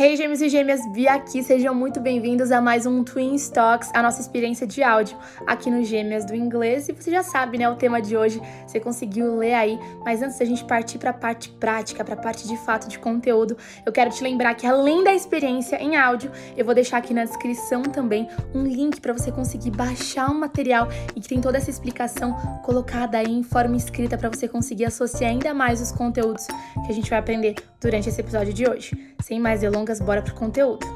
Hey gêmeos e gêmeas, Bia aqui, sejam muito bem-vindos a mais um Twin Stocks, a nossa experiência de áudio aqui no Gêmeas do Inglês. E você já sabe, né, o tema de hoje, você conseguiu ler aí, mas antes da gente partir para a parte prática, para a parte de fato de conteúdo, eu quero te lembrar que além da experiência em áudio, eu vou deixar aqui na descrição também um link para você conseguir baixar o material e que tem toda essa explicação colocada aí em forma escrita para você conseguir associar ainda mais os conteúdos que a gente vai aprender durante esse episódio de hoje. Sem mais delongas, bora pro conteúdo.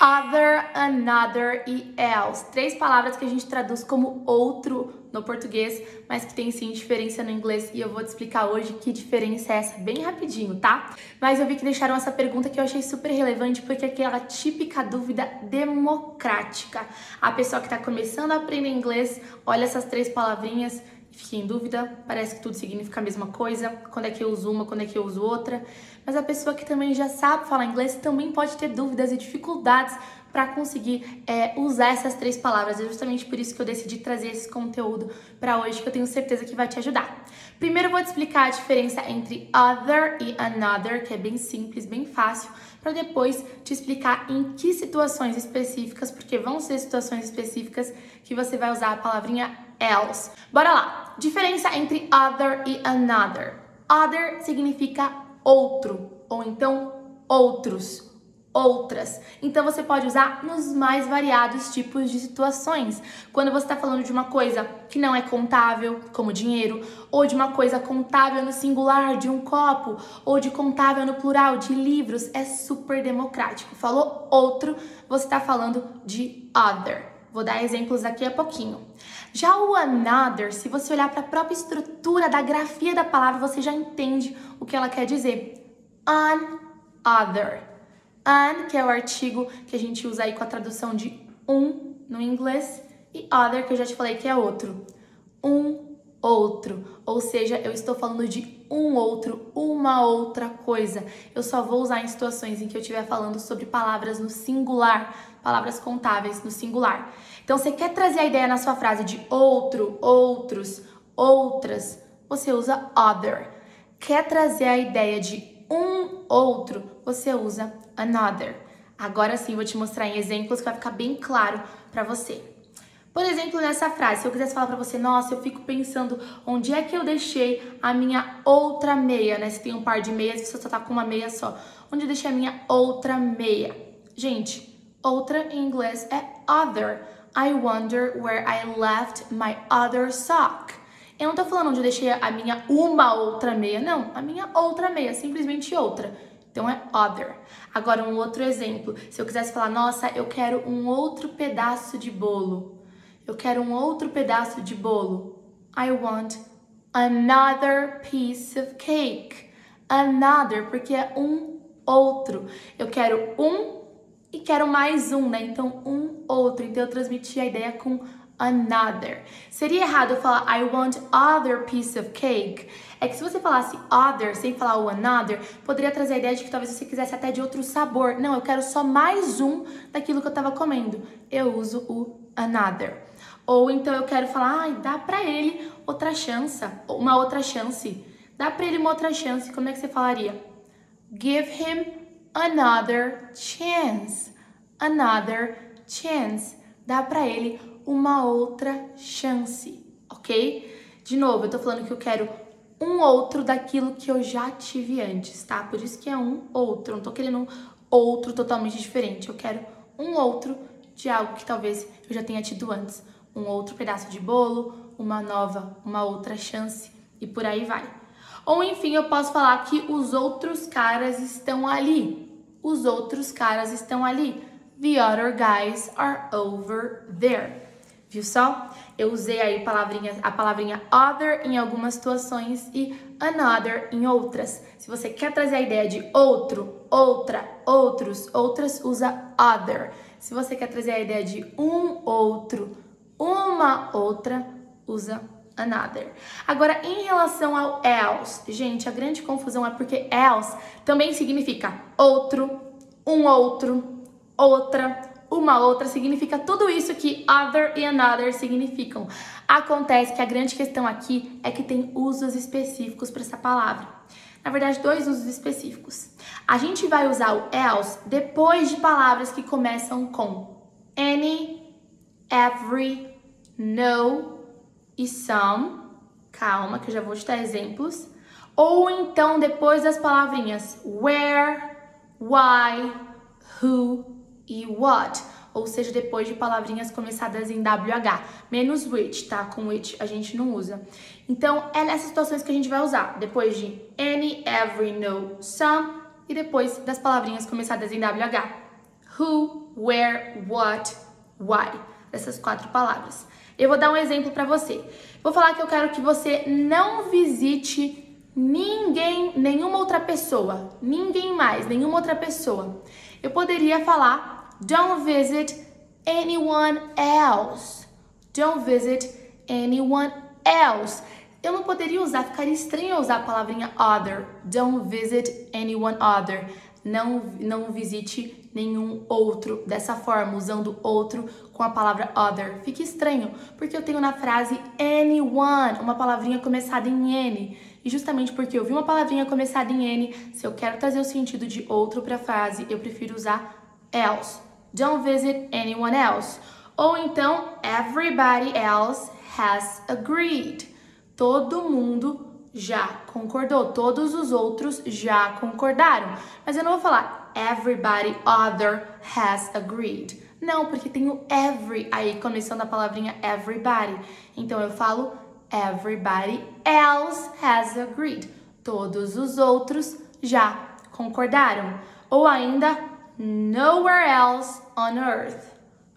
Other, another e else. Três palavras que a gente traduz como outro no português, mas que tem sim diferença no inglês e eu vou te explicar hoje que diferença é essa, bem rapidinho, tá? Mas eu vi que deixaram essa pergunta que eu achei super relevante porque é aquela típica dúvida democrática. A pessoa que tá começando a aprender inglês olha essas três palavrinhas fiquei em dúvida, parece que tudo significa a mesma coisa, quando é que eu uso uma, quando é que eu uso outra. Mas a pessoa que também já sabe falar inglês também pode ter dúvidas e dificuldades para conseguir é, usar essas três palavras. É justamente por isso que eu decidi trazer esse conteúdo para hoje, que eu tenho certeza que vai te ajudar. Primeiro eu vou te explicar a diferença entre other e another, que é bem simples, bem fácil, para depois te explicar em que situações específicas, porque vão ser situações específicas que você vai usar a palavrinha else. Bora lá! Diferença entre other e another. Other significa outro, ou então outros, outras. Então você pode usar nos mais variados tipos de situações. Quando você está falando de uma coisa que não é contável, como dinheiro, ou de uma coisa contável no singular, de um copo, ou de contável no plural, de livros, é super democrático. Falou outro, você está falando de other. Vou dar exemplos aqui a pouquinho. Já o another, se você olhar para a própria estrutura da grafia da palavra, você já entende o que ela quer dizer. An other. An, que é o artigo que a gente usa aí com a tradução de um no inglês, e other, que eu já te falei que é outro. Um outro. Ou seja, eu estou falando de um outro, uma outra coisa. Eu só vou usar em situações em que eu estiver falando sobre palavras no singular, palavras contáveis no singular. Então, você quer trazer a ideia na sua frase de outro, outros, outras, você usa other. Quer trazer a ideia de um outro, você usa another. Agora sim, vou te mostrar em exemplos que vai ficar bem claro para você. Por exemplo, nessa frase, se eu quisesse falar para você, nossa, eu fico pensando onde é que eu deixei a minha outra meia, né? Se tem um par de meias, você só tá com uma meia só. Onde eu deixei a minha outra meia? Gente, outra em inglês é other. I wonder where I left my other sock. Eu não tô falando onde eu deixei a minha uma outra meia, não. A minha outra meia, simplesmente outra. Então é other. Agora um outro exemplo. Se eu quisesse falar, nossa, eu quero um outro pedaço de bolo. Eu quero um outro pedaço de bolo. I want another piece of cake. Another, porque é um outro. Eu quero um e quero mais um, né? Então, um outro. Então, eu transmiti a ideia com another. Seria errado eu falar I want other piece of cake. É que se você falasse other sem falar o another, poderia trazer a ideia de que talvez você quisesse até de outro sabor. Não, eu quero só mais um daquilo que eu tava comendo. Eu uso o another. Ou então eu quero falar, ai, ah, dá pra ele outra chance, uma outra chance. Dá pra ele uma outra chance. Como é que você falaria? Give him another chance. Another chance. Dá para ele uma outra chance, ok? De novo, eu tô falando que eu quero um outro daquilo que eu já tive antes, tá? Por isso que é um outro. Não tô querendo um outro totalmente diferente. Eu quero um outro de algo que talvez eu já tenha tido antes. Um outro pedaço de bolo, uma nova, uma outra chance e por aí vai. Ou enfim, eu posso falar que os outros caras estão ali os outros caras estão ali. The other guys are over there. Viu só? Eu usei aí palavrinha, a palavrinha other em algumas situações e another em outras. Se você quer trazer a ideia de outro, outra, outros, outras, usa other. Se você quer trazer a ideia de um outro, uma outra, usa another. Agora, em relação ao else, gente, a grande confusão é porque else também significa outro, um outro, outra, uma outra, significa tudo isso que other e another significam. Acontece que a grande questão aqui é que tem usos específicos para essa palavra. Na verdade, dois usos específicos. A gente vai usar o else depois de palavras que começam com any, every, no e some. Calma, que eu já vou te dar exemplos. Ou então depois das palavrinhas where, why, who e what ou seja, depois de palavrinhas começadas em WH, menos which, tá? Com which a gente não usa. Então, é nessas situações que a gente vai usar, depois de any, every, no, some, e depois das palavrinhas começadas em WH. Who, where, what, why. Essas quatro palavras. Eu vou dar um exemplo para você. Vou falar que eu quero que você não visite ninguém, nenhuma outra pessoa, ninguém mais, nenhuma outra pessoa. Eu poderia falar Don't visit anyone else. Don't visit anyone else. Eu não poderia usar, ficaria estranho usar a palavrinha other. Don't visit anyone other. Não, não visite nenhum outro dessa forma, usando outro com a palavra other. Fica estranho, porque eu tenho na frase anyone, uma palavrinha começada em N. E justamente porque eu vi uma palavrinha começada em N, se eu quero trazer o sentido de outro para a frase, eu prefiro usar else. Don't visit anyone else. Ou então, everybody else has agreed. Todo mundo já concordou. Todos os outros já concordaram. Mas eu não vou falar everybody other has agreed. Não, porque tem o every aí começando a palavrinha everybody. Então eu falo everybody else has agreed. Todos os outros já concordaram. Ou ainda nowhere else on earth.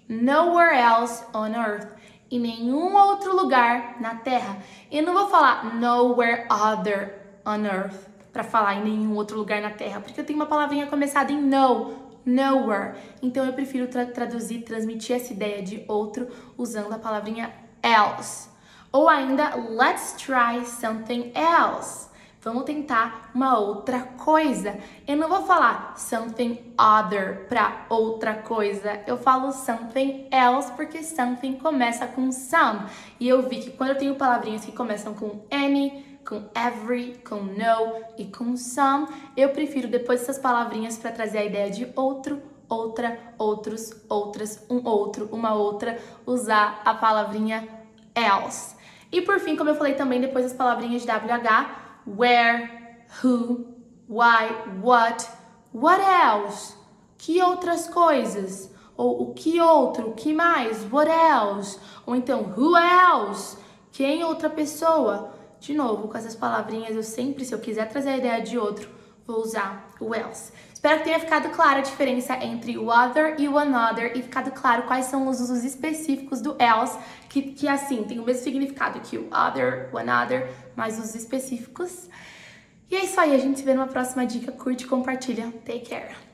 Nowhere else on earth. Em nenhum outro lugar na Terra. E não vou falar nowhere other on earth para falar em nenhum outro lugar na Terra, porque eu tenho uma palavrinha começada em no, nowhere. Então eu prefiro tra traduzir, transmitir essa ideia de outro usando a palavrinha else. Ou ainda, let's try something else. Vamos tentar uma outra coisa. Eu não vou falar something other para outra coisa. Eu falo something else porque something começa com some. E eu vi que quando eu tenho palavrinhas que começam com any, com every, com no e com some, eu prefiro depois dessas palavrinhas para trazer a ideia de outro, outra, outros, outras, um outro, uma outra, usar a palavrinha else. E por fim, como eu falei também, depois das palavrinhas de WH, where, who, why, what, what else? Que outras coisas? Ou o que outro? O que mais? What else? Ou então, who else? Quem outra pessoa? De novo, com essas palavrinhas, eu sempre, se eu quiser trazer a ideia de outro, vou usar o else. Espero que tenha ficado clara a diferença entre o other e o another e ficado claro quais são os usos específicos do else, que, que assim, tem o mesmo significado que o other, o another, mas os específicos. E é isso aí, a gente se vê numa próxima dica. Curte compartilha. Take care!